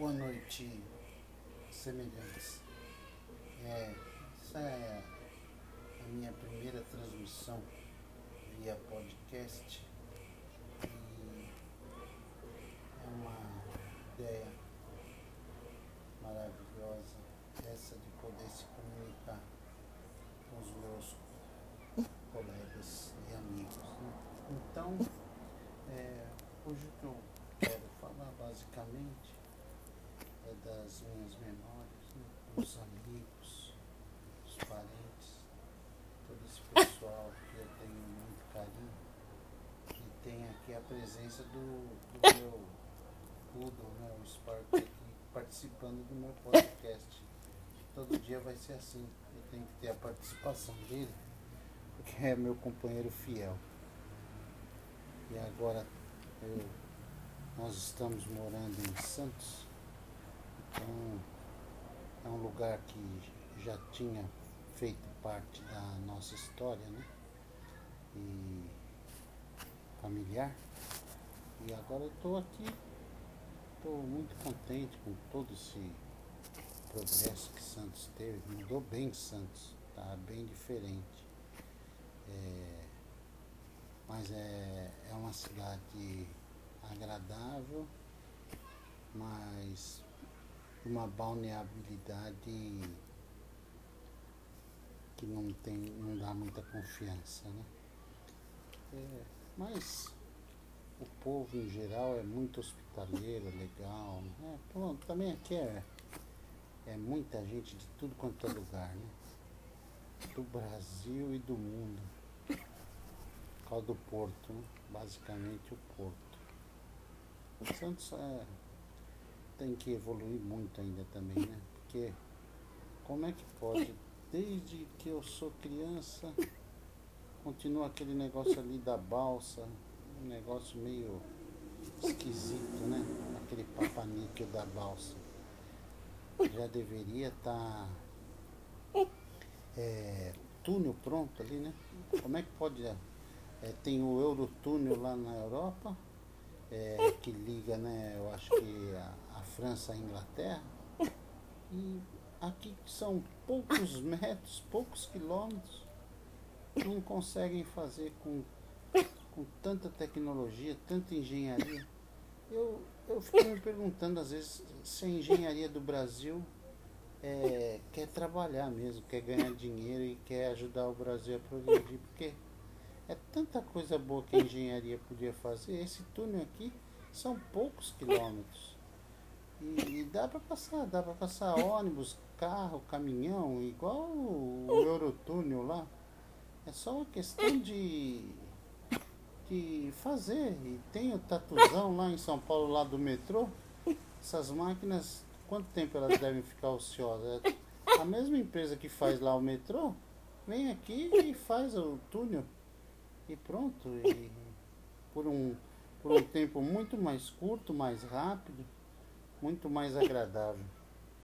Boa noite, semelhantes. É, essa é a minha primeira transmissão via podcast e é uma ideia maravilhosa essa de poder se comunicar com os meus colegas e amigos. né? Então, é, hoje o que eu quero falar basicamente das minhas memórias, né? os amigos, os parentes, todo esse pessoal que eu tenho muito carinho. E tem aqui a presença do, do meu Poodle, né? o Spark aqui, participando do meu podcast. Todo dia vai ser assim. Eu tenho que ter a participação dele, porque é meu companheiro fiel. E agora eu, nós estamos morando em Santos. Então é um lugar que já tinha feito parte da nossa história, né? E familiar. E agora eu estou aqui, estou muito contente com todo esse progresso que Santos teve. Mudou bem Santos, tá bem diferente. É, mas é, é uma cidade agradável, mas uma balneabilidade que não tem, não dá muita confiança, né? É, mas o povo em geral é muito hospitaleiro, legal. Né? Pronto, também aqui é, é muita gente de tudo quanto é lugar, né? Do Brasil e do mundo. Por causa do Porto, né? basicamente o Porto. O Santos é, tem que evoluir muito ainda também, né? Porque como é que pode, desde que eu sou criança, continua aquele negócio ali da balsa, um negócio meio esquisito, né? Aquele papaníquel da balsa. Já deveria estar é, túnel pronto ali, né? Como é que pode. É, tem o Eurotúnel lá na Europa, é, que liga, né? Eu acho que a França à Inglaterra. E aqui são poucos metros, poucos quilômetros, não conseguem fazer com, com tanta tecnologia, tanta engenharia. Eu, eu fico me perguntando às vezes se a engenharia do Brasil é, quer trabalhar mesmo, quer ganhar dinheiro e quer ajudar o Brasil a progredir, porque é tanta coisa boa que a engenharia podia fazer. Esse túnel aqui são poucos quilômetros. E, dá para passar, dá para passar ônibus, carro, caminhão, igual o, o Eurotúnel lá. É só uma questão de, de fazer. E tem o tatuzão lá em São Paulo, lá do metrô. Essas máquinas, quanto tempo elas devem ficar ociosas? A mesma empresa que faz lá o metrô, vem aqui e faz o túnel. E pronto. E por um, por um tempo muito mais curto, mais rápido, muito mais agradável.